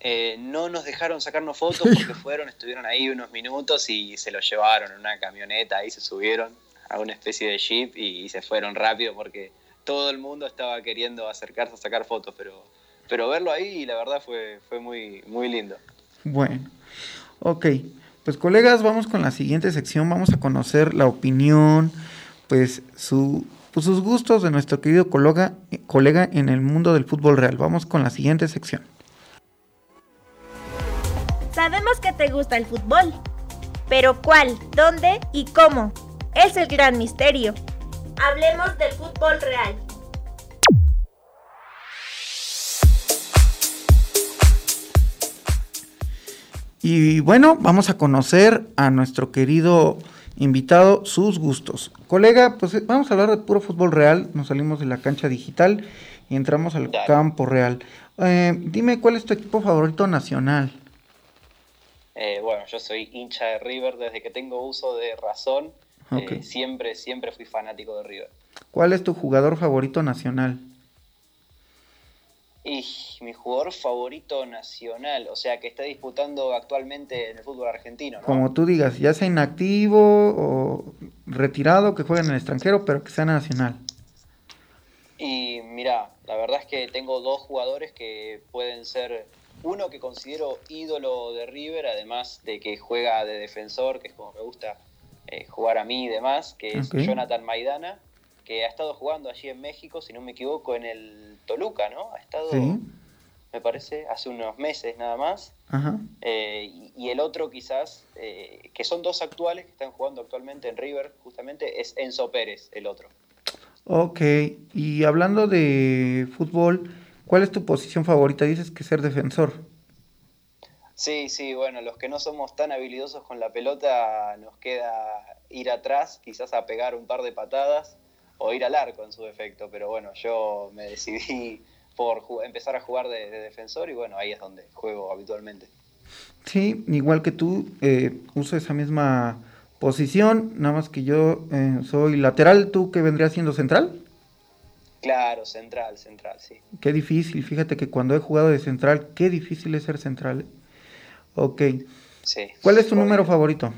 Eh, no nos dejaron sacarnos fotos porque fueron, estuvieron ahí unos minutos y se lo llevaron en una camioneta, ahí se subieron a una especie de jeep y, se fueron rápido porque todo el mundo estaba queriendo acercarse a sacar fotos, pero, pero verlo ahí la verdad fue, fue muy, muy lindo. Bueno, ok. Pues colegas, vamos con la siguiente sección, vamos a conocer la opinión, pues, su, pues sus gustos de nuestro querido colega, colega en el mundo del fútbol real. Vamos con la siguiente sección. Sabemos que te gusta el fútbol, pero ¿cuál, dónde y cómo? Es el gran misterio. Hablemos del fútbol real. Y bueno, vamos a conocer a nuestro querido invitado sus gustos. Colega, pues vamos a hablar de puro fútbol real. Nos salimos de la cancha digital y entramos al campo real. Eh, dime, ¿cuál es tu equipo favorito nacional? Eh, bueno, yo soy hincha de River desde que tengo uso de razón. Eh, siempre, siempre fui fanático de River. ¿Cuál es tu jugador favorito nacional? Mi jugador favorito nacional, o sea, que está disputando actualmente en el fútbol argentino. ¿no? Como tú digas, ya sea inactivo o retirado, que juegue en el extranjero, pero que sea nacional. Y mira, la verdad es que tengo dos jugadores que pueden ser uno que considero ídolo de River, además de que juega de defensor, que es como me gusta eh, jugar a mí y demás, que es Jonathan Maidana, que ha estado jugando allí en México, si no me equivoco, en el Toluca, ¿no? Ha estado, me parece, hace unos meses nada más. Eh, y, el otro quizás, eh, que son dos actuales que están jugando actualmente en River, justamente, es Enzo Pérez, el otro. Ok, y hablando de fútbol, ¿cuál es tu posición favorita? Dices que ser defensor. Sí, sí, bueno, los que no somos tan habilidosos con la pelota nos queda ir atrás, quizás a pegar un par de patadas o ir al arco en su defecto, pero bueno, yo me decidí por empezar a jugar de, defensor y bueno, ahí es donde juego habitualmente. Sí, igual que tú, eh, uso esa misma posición, nada más que yo eh, soy lateral, ¿tú que vendrías siendo central? Claro, central, central, sí. Qué difícil, fíjate que cuando he jugado de central, qué difícil es ser central. Ok. Sí. ¿Cuál es tu número favorito?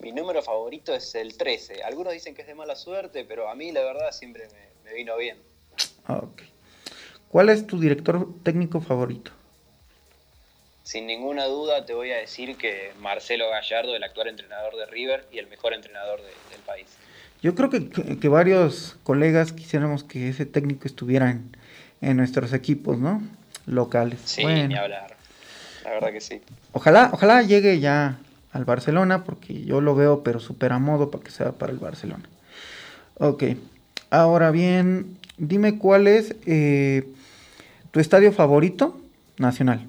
Mi número favorito es el 13. Algunos dicen que es de mala suerte, pero a mí la verdad siempre me, vino bien. Ok. ¿Cuál es tu director técnico favorito? Sin ninguna duda te voy a decir que Marcelo Gallardo, el actual entrenador de River y el mejor entrenador del país. Yo creo que, varios colegas quisiéramos que ese técnico estuviera en, nuestros equipos, ¿no? Locales. Sí, ni hablar. La verdad que sí. Ojalá, ojalá llegue ya al Barcelona, porque yo lo veo, pero súper a modo para que sea para el Barcelona. Ok, ahora bien, dime cuál es eh, tu estadio favorito nacional.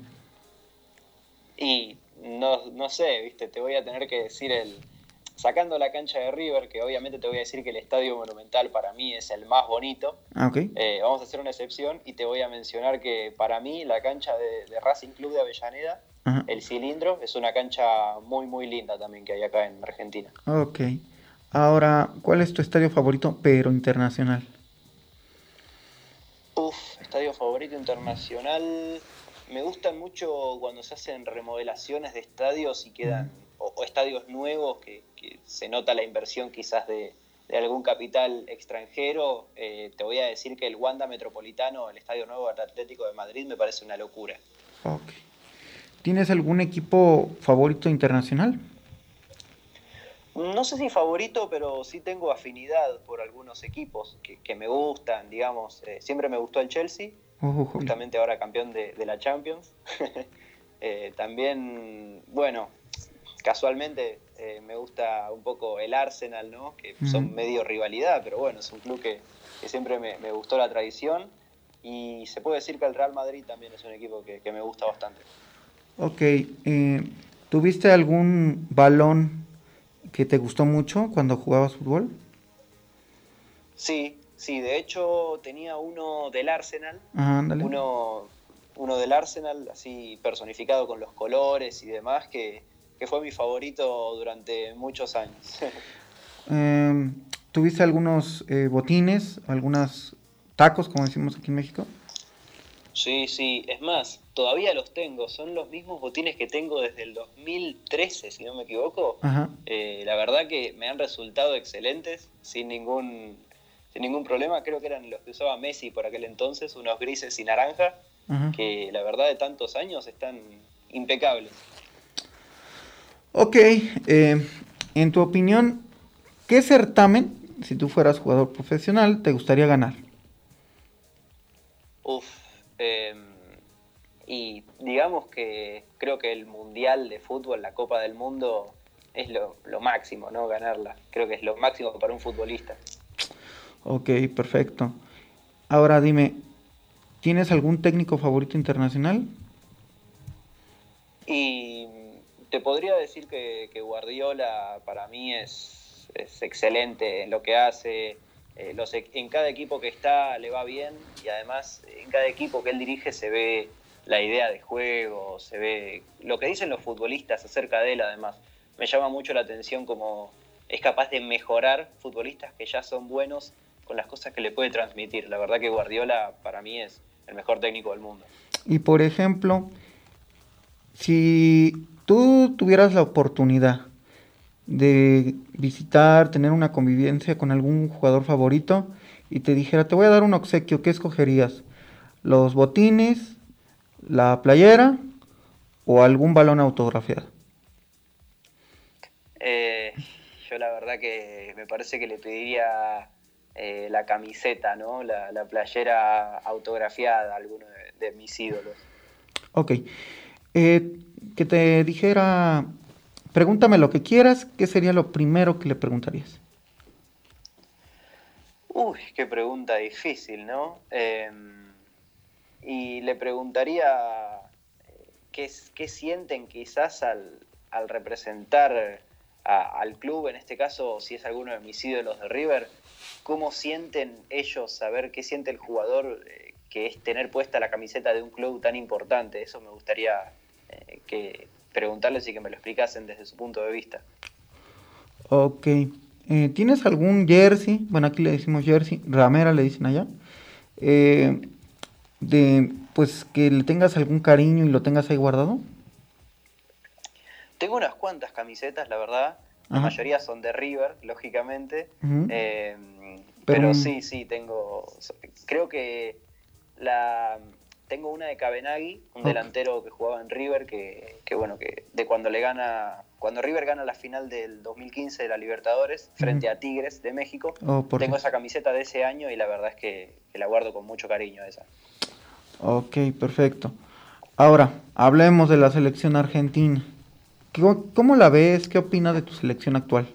Y no, no sé, viste, te voy a tener que decir el, sacando la cancha de River, que obviamente te voy a decir que el estadio monumental para mí es el más bonito, ah, eh, vamos a hacer una excepción y te voy a mencionar que para mí la cancha de Racing Club de Avellaneda el cilindro es una cancha muy, muy linda también que hay acá en Argentina. Ok. Ahora, ¿cuál es tu estadio favorito, pero internacional? Uf, estadio favorito internacional. Me gustan mucho cuando se hacen remodelaciones de estadios y quedan, o, estadios nuevos, que, se nota la inversión quizás de, algún capital extranjero. Eh, te voy a decir que el Wanda Metropolitano, el estadio nuevo del Atlético de Madrid, me parece una locura. Ok. ¿Tienes algún equipo favorito internacional? No sé si favorito, pero sí tengo afinidad por algunos equipos que, me gustan, digamos. Eh, siempre me gustó el Chelsea, justamente ahora campeón de, la Champions. Eh, también, bueno, casualmente eh, me gusta un poco el Arsenal, ¿no? Que son medio rivalidad, pero bueno, es un club que, siempre me, gustó la tradición. Y se puede decir que el Real Madrid también es un equipo que me gusta bastante. Ok, eh, ¿tuviste algún balón que te gustó mucho cuando jugabas fútbol? Sí, sí, de hecho tenía uno del Arsenal, uno, uno del Arsenal, así personificado con los colores y demás, que, fue mi favorito durante muchos años. Em, ¿Tuviste algunos eh, botines, algunos tacos, como decimos aquí en México? Sí, sí, es más, todavía los tengo, son los mismos botines que tengo desde el 2013, si no me equivoco. Eh, la verdad que me han resultado excelentes, sin ningún, sin ningún problema, creo que eran los que usaba Messi por aquel entonces, unos grises y naranja, que la verdad de tantos años están impecables. Ok, eh, en tu opinión, ¿qué certamen, si tú fueras jugador profesional, te gustaría ganar? Uf, em, y digamos que creo que el Mundial de Fútbol, la Copa del Mundo, es lo, máximo, ¿no? Ganarla. Creo que es lo máximo para un futbolista. Ok, perfecto. Ahora dime, ¿tienes algún técnico favorito internacional? Y te podría decir que, Guardiola para mí es, es, excelente en lo que hace. Eh, e, en cada equipo que está le va bien y además en cada equipo que él dirige se ve la idea de juego, se ve lo que dicen los futbolistas acerca de él además. Me llama mucho la atención como es capaz de mejorar futbolistas que ya son buenos con las cosas que le puede transmitir. La verdad que Guardiola para mí es el mejor técnico del mundo. Y por ejemplo, si tú tuvieras la oportunidad de visitar, tener una convivencia con algún jugador favorito y te dijera, te voy a dar un obsequio, ¿qué escogerías? ¿Los botines, la playera o algún balón autografiado? Eh, yo la verdad que me parece que le pediría eh, la camiseta, ¿no? La, playera autografiada a alguno de, de mis ídolos. Ok. Eh, que te dijera, pregúntame lo que quieras, ¿qué sería lo primero que le preguntarías? Uy, qué pregunta difícil, ¿no? Em, y le preguntaría eh, qué, sienten quizás al, representar al club, en este caso, si es alguno de mis ídolos de River, cómo sienten ellos, saber qué siente el jugador eh, que es tener puesta la camiseta de un club tan importante. Eso me gustaría eh, que preguntarles y que me lo explicasen desde su punto de vista. Ok. Eh, ¿Tienes algún jersey? Bueno, aquí le decimos jersey, ramera le dicen allá. Eh, de, pues que le tengas algún cariño y lo tengas ahí guardado. Tengo unas cuantas camisetas, la verdad. La mayoría son de River, lógicamente. pero sí, sí, tengo. Creo que la, tengo una de Cabenagui, un delantero que jugaba en River, que, bueno, que de cuando le gana, cuando River gana la final del 2015 de la Libertadores frente a Tigres de México, oh, tengo esa camiseta de ese año y la verdad es que, la guardo con mucho cariño esa. Ok, perfecto. Ahora, hablemos de la selección argentina. ¿Cómo la ves? ¿Qué opinas de tu selección actual?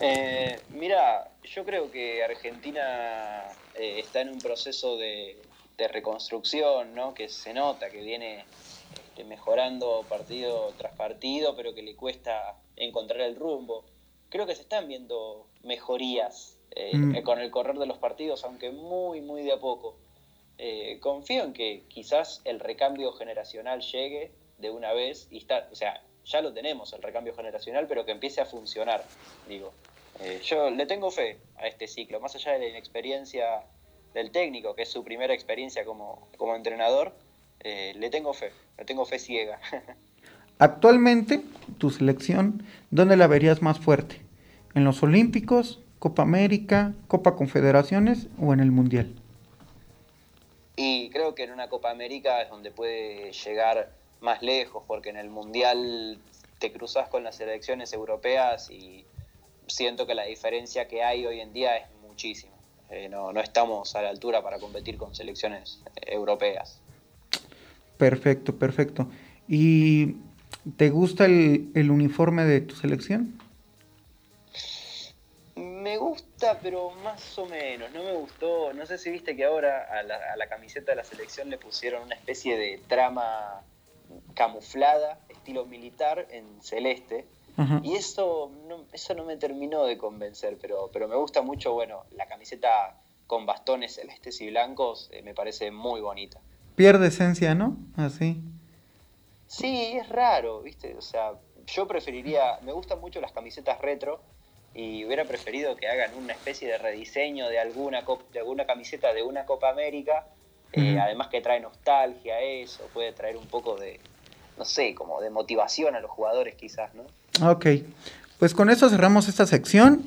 Eh, mira, yo creo que Argentina eh, está en un proceso de, de reconstrucción, ¿no? que se nota que viene este, mejorando partido tras partido, pero que le cuesta encontrar el rumbo. Creo que se están viendo mejorías eh, mm. con el correr de los partidos, aunque muy, muy de a poco. Eh, confío en que quizás el recambio generacional llegue de una vez y está, o sea, ya lo tenemos el recambio generacional, pero que empiece a funcionar, digo. Eh, yo le tengo fe a este ciclo, más allá de la inexperiencia del técnico, que es su primera experiencia como, entrenador, eh, le tengo fe, le tengo fe ciega. Actualmente, tu selección, ¿dónde la verías más fuerte? ¿En los Olímpicos, Copa América, Copa Confederaciones o en el Mundial? Y creo que en una Copa América es donde puede llegar más lejos, porque en el Mundial te cruzas con las selecciones europeas y siento que la diferencia que hay hoy en día es muchísima. Eh, no, estamos a la altura para competir con selecciones europeas. Perfecto, perfecto. ¿Y te gusta el, uniforme de tu selección? Me gusta, pero más o menos. No me gustó. No sé si viste que ahora a la, camiseta de la selección le pusieron una especie de trama camuflada, estilo militar, en celeste. Y eso no, eso no me terminó de convencer, pero, pero me gusta mucho, bueno, la camiseta con bastones celestes y blancos eh, me parece muy bonita. Pierde esencia, ¿no? Así. Sí, es raro, ¿viste? O sea, yo preferiría, me gustan mucho las camisetas retro y hubiera preferido que hagan una especie de rediseño de alguna, de alguna camiseta de una Copa América Eh, además que trae nostalgia eso, puede traer un poco de, no sé, como de motivación a los jugadores quizás, ¿no? Ok, pues con eso cerramos esta sección.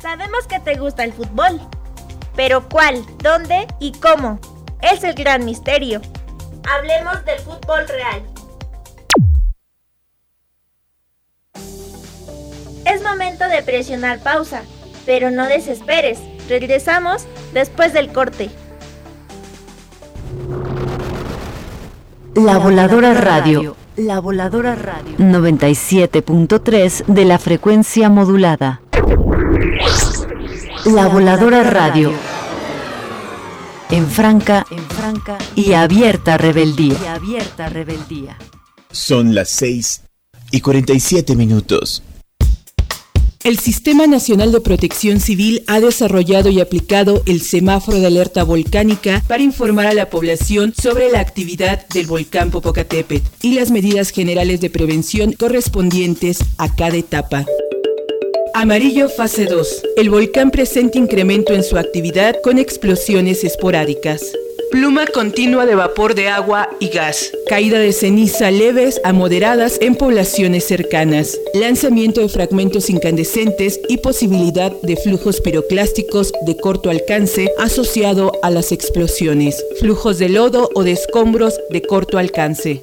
Sabemos que te gusta el fútbol, pero ¿cuál, dónde y cómo? Es el gran misterio. Hablemos del fútbol real. Es momento de presionar pausa, pero no desesperes. Regresamos después del corte. La Voladora Radio. La Voladora Radio. 97.3 de la frecuencia modulada. La Voladora Radio. En franca, en franca y abierta rebeldía. Y abierta rebeldía. Son las 6 y 47 minutos. El Sistema Nacional de Protección Civil ha desarrollado y aplicado el semáforo de alerta volcánica para informar a la población sobre la actividad del volcán Popocatépetl y las medidas generales de prevención correspondientes a cada etapa. Amarillo fase 2. El volcán presenta incremento en su actividad con explosiones esporádicas. Pluma continua de vapor de agua y gas. Caída de ceniza leves a moderadas en poblaciones cercanas. Lanzamiento de fragmentos incandescentes y posibilidad de flujos piroclásticos de corto alcance asociado a las explosiones. Flujos de lodo o de escombros de corto alcance.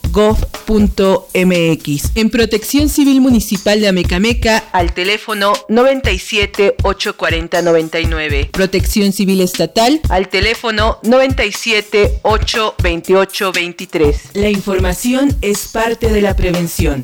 www.senapred.gov.mx. En Protección Civil Municipal de Amecameca al teléfono 97 840 99. Protección Civil Estatal al teléfono 97 8 28 23. La información es parte de la prevención.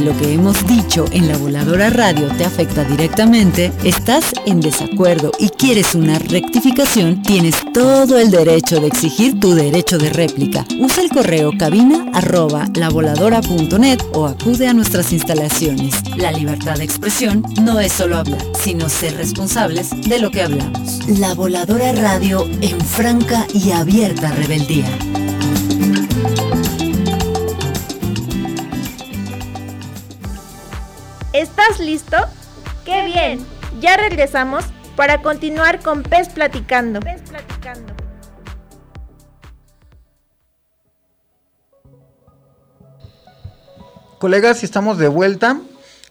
lo que hemos dicho en la voladora radio te afecta directamente, estás en desacuerdo y quieres una rectificación, tienes todo el derecho de exigir tu derecho de réplica. Usa el correo cabina arroba lavoladora.net o acude a nuestras instalaciones. La libertad de expresión no es solo hablar, sino ser responsables de lo que hablamos. La voladora radio en franca y abierta rebeldía. ¿Estás listo? ¡Qué bien! Ya regresamos para continuar con Pez Platicando. Pez Platicando. Colegas, estamos de vuelta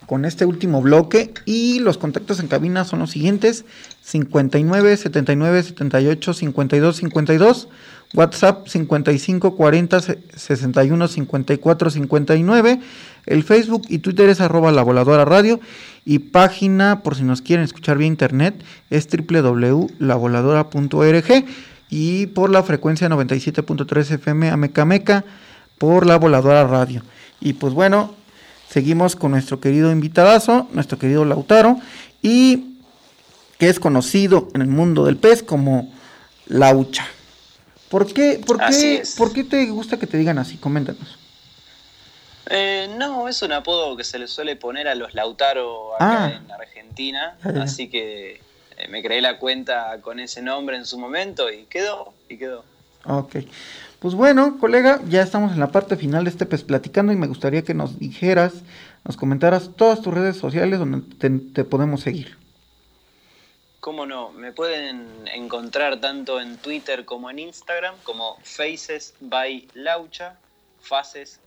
con este último bloque y los contactos en cabina son los siguientes 59 79 78 52 52 WhatsApp 55 40 61 54 59 el Facebook y Twitter es arroba la voladora radio y página por si nos quieren escuchar vía internet es www.lavoladora.org y por la frecuencia 97.3 FM a Meca Meca por la voladora radio y pues bueno Seguimos con nuestro querido invitadazo, nuestro querido Lautaro, y que es conocido en el mundo del pez como Laucha. ¿Por qué, por qué, ¿por qué te gusta que te digan así? Coméntanos. Eh, no, es un apodo que se le suele poner a los Lautaro acá Ah. en Argentina, Ah, así que eh, me creé la cuenta con ese nombre en su momento y quedó, y quedó. Ok. Pues bueno, colega, ya estamos en la parte final de este pez platicando y me gustaría que nos dijeras, nos comentaras todas tus redes sociales donde te, te podemos seguir. ¿Cómo no? Me pueden encontrar tanto en Twitter como en Instagram como Faces by Laucha, Faces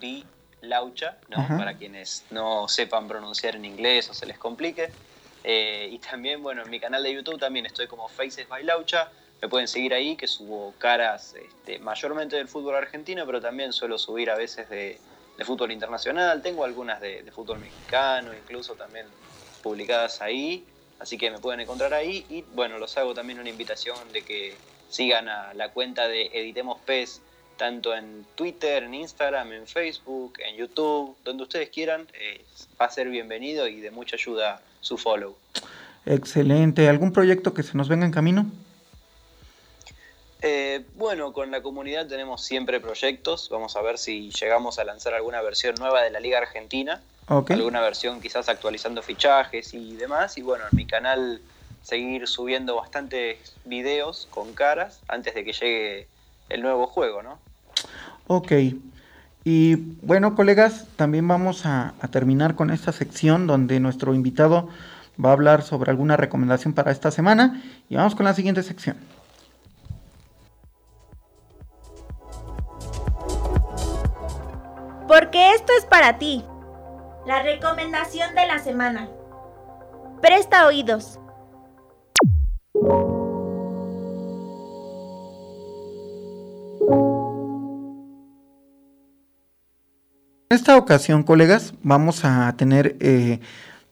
by Laucha, ¿no? Ajá. para quienes no sepan pronunciar en inglés o se les complique. Eh, y también, bueno, en mi canal de YouTube también estoy como Faces by Laucha, me pueden seguir ahí, que subo caras este, mayormente del fútbol argentino, pero también suelo subir a veces de, fútbol internacional. Tengo algunas de, fútbol mexicano, incluso también publicadas ahí. Así que me pueden encontrar ahí. Y bueno, los hago también una invitación de que sigan a la cuenta de Editemos PES, tanto en Twitter, en Instagram, en Facebook, en YouTube, donde ustedes quieran. Eh, va a ser bienvenido y de mucha ayuda su follow. Excelente. ¿Algún proyecto que se nos venga en camino? Eh, bueno, con la comunidad tenemos siempre proyectos. Vamos a ver si llegamos a lanzar alguna versión nueva de la Liga Argentina. Alguna versión quizás actualizando fichajes y demás. Y bueno, en mi canal seguir subiendo bastantes videos con caras antes de que llegue el nuevo juego, ¿no? Ok. Y bueno, colegas, también vamos a terminar con esta sección donde nuestro invitado va a hablar sobre alguna recomendación para esta semana. Y vamos con la siguiente sección. Porque esto es para ti. La recomendación de la semana. Presta oídos. En esta ocasión, colegas, vamos a tener eh,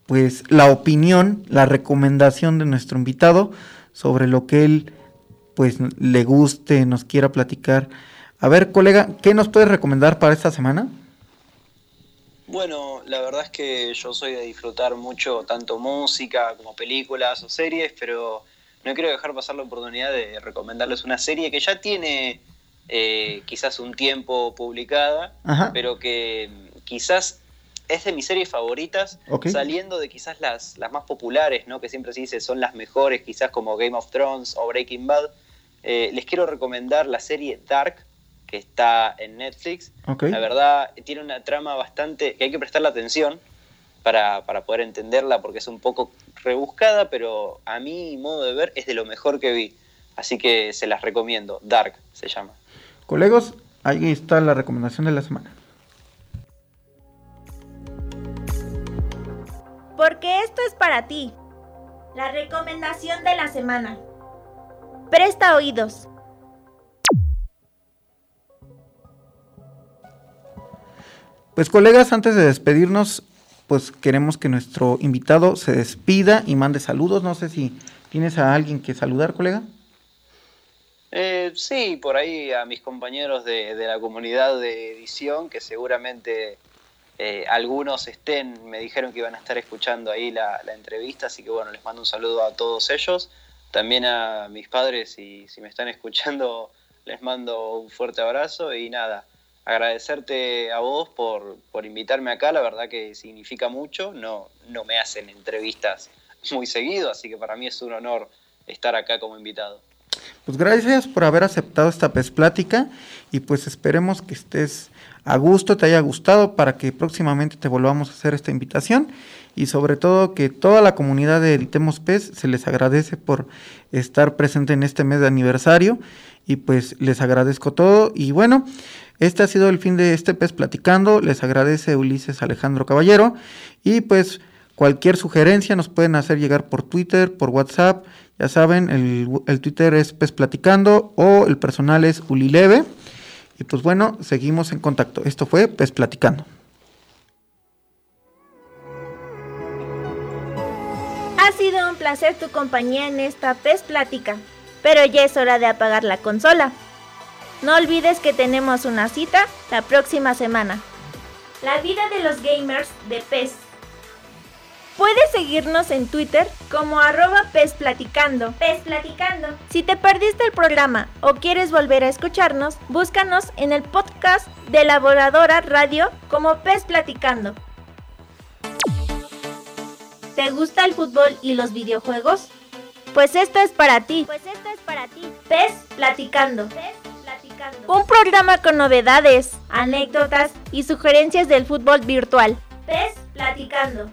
pues la opinión, la recomendación de nuestro invitado sobre lo que él pues le guste, nos quiera platicar. A ver, colega, ¿qué nos puedes recomendar para esta semana? Bueno, la verdad es que yo soy de disfrutar mucho tanto música como películas o series, pero no quiero dejar pasar la oportunidad de recomendarles una serie que ya tiene eh, quizás un tiempo publicada, pero que quizás es de mis series favoritas, saliendo de quizás las, las más populares, ¿no? que siempre se dice son las mejores, quizás como Game of Thrones o Breaking Bad. Eh, les quiero recomendar la serie Dark, que está en Netflix. La verdad, tiene una trama bastante que hay que prestarle atención para, poder entenderla porque es un poco rebuscada, pero a mi modo de ver es de lo mejor que vi. Así que se las recomiendo. Dark se llama. Colegos, ahí está la recomendación de la semana. Porque esto es para ti. La recomendación de la semana. Presta oídos. Pues colegas, antes de despedirnos, pues queremos que nuestro invitado se despida y mande saludos. No sé si tienes a alguien que saludar, colega. Eh, sí, por ahí a mis compañeros de, la comunidad de edición, que seguramente eh, algunos estén, me dijeron que iban a estar escuchando ahí la, entrevista, así que bueno, les mando un saludo a todos ellos. También a mis padres, y si me están escuchando, les mando un fuerte abrazo y nada, agradecerte a vos por, por, invitarme acá, la verdad que significa mucho, no, no me hacen entrevistas muy seguido, así que para mí es un honor estar acá como invitado. Pues gracias por haber aceptado esta pez plática y pues esperemos que estés a gusto, te haya gustado para que próximamente te volvamos a hacer esta invitación y sobre todo que toda la comunidad de Editemos Pez se les agradece por estar presente en este mes de aniversario y pues les agradezco todo y bueno, este ha sido el fin de este pez platicando. Les agradece Ulises Alejandro Caballero. Y pues cualquier sugerencia nos pueden hacer llegar por Twitter, por WhatsApp. Ya saben, el, Twitter es pez platicando o el personal es Ulileve. Y pues bueno, seguimos en contacto. Esto fue Pez Platicando. Ha sido un placer tu compañía en esta Pez Plática, pero ya es hora de apagar la consola. No olvides que tenemos una cita la próxima semana. La vida de los gamers de PES. Puedes seguirnos en Twitter como arroba PES Platicando. Platicando. Si te perdiste el programa o quieres volver a escucharnos, búscanos en el podcast de Laboradora Radio como PES Platicando. ¿Te gusta el fútbol y los videojuegos? Pues esto es para ti. Pues esto es para ti. PES Platicando. Un programa con novedades, anécdotas y sugerencias del fútbol virtual. PES Platicando.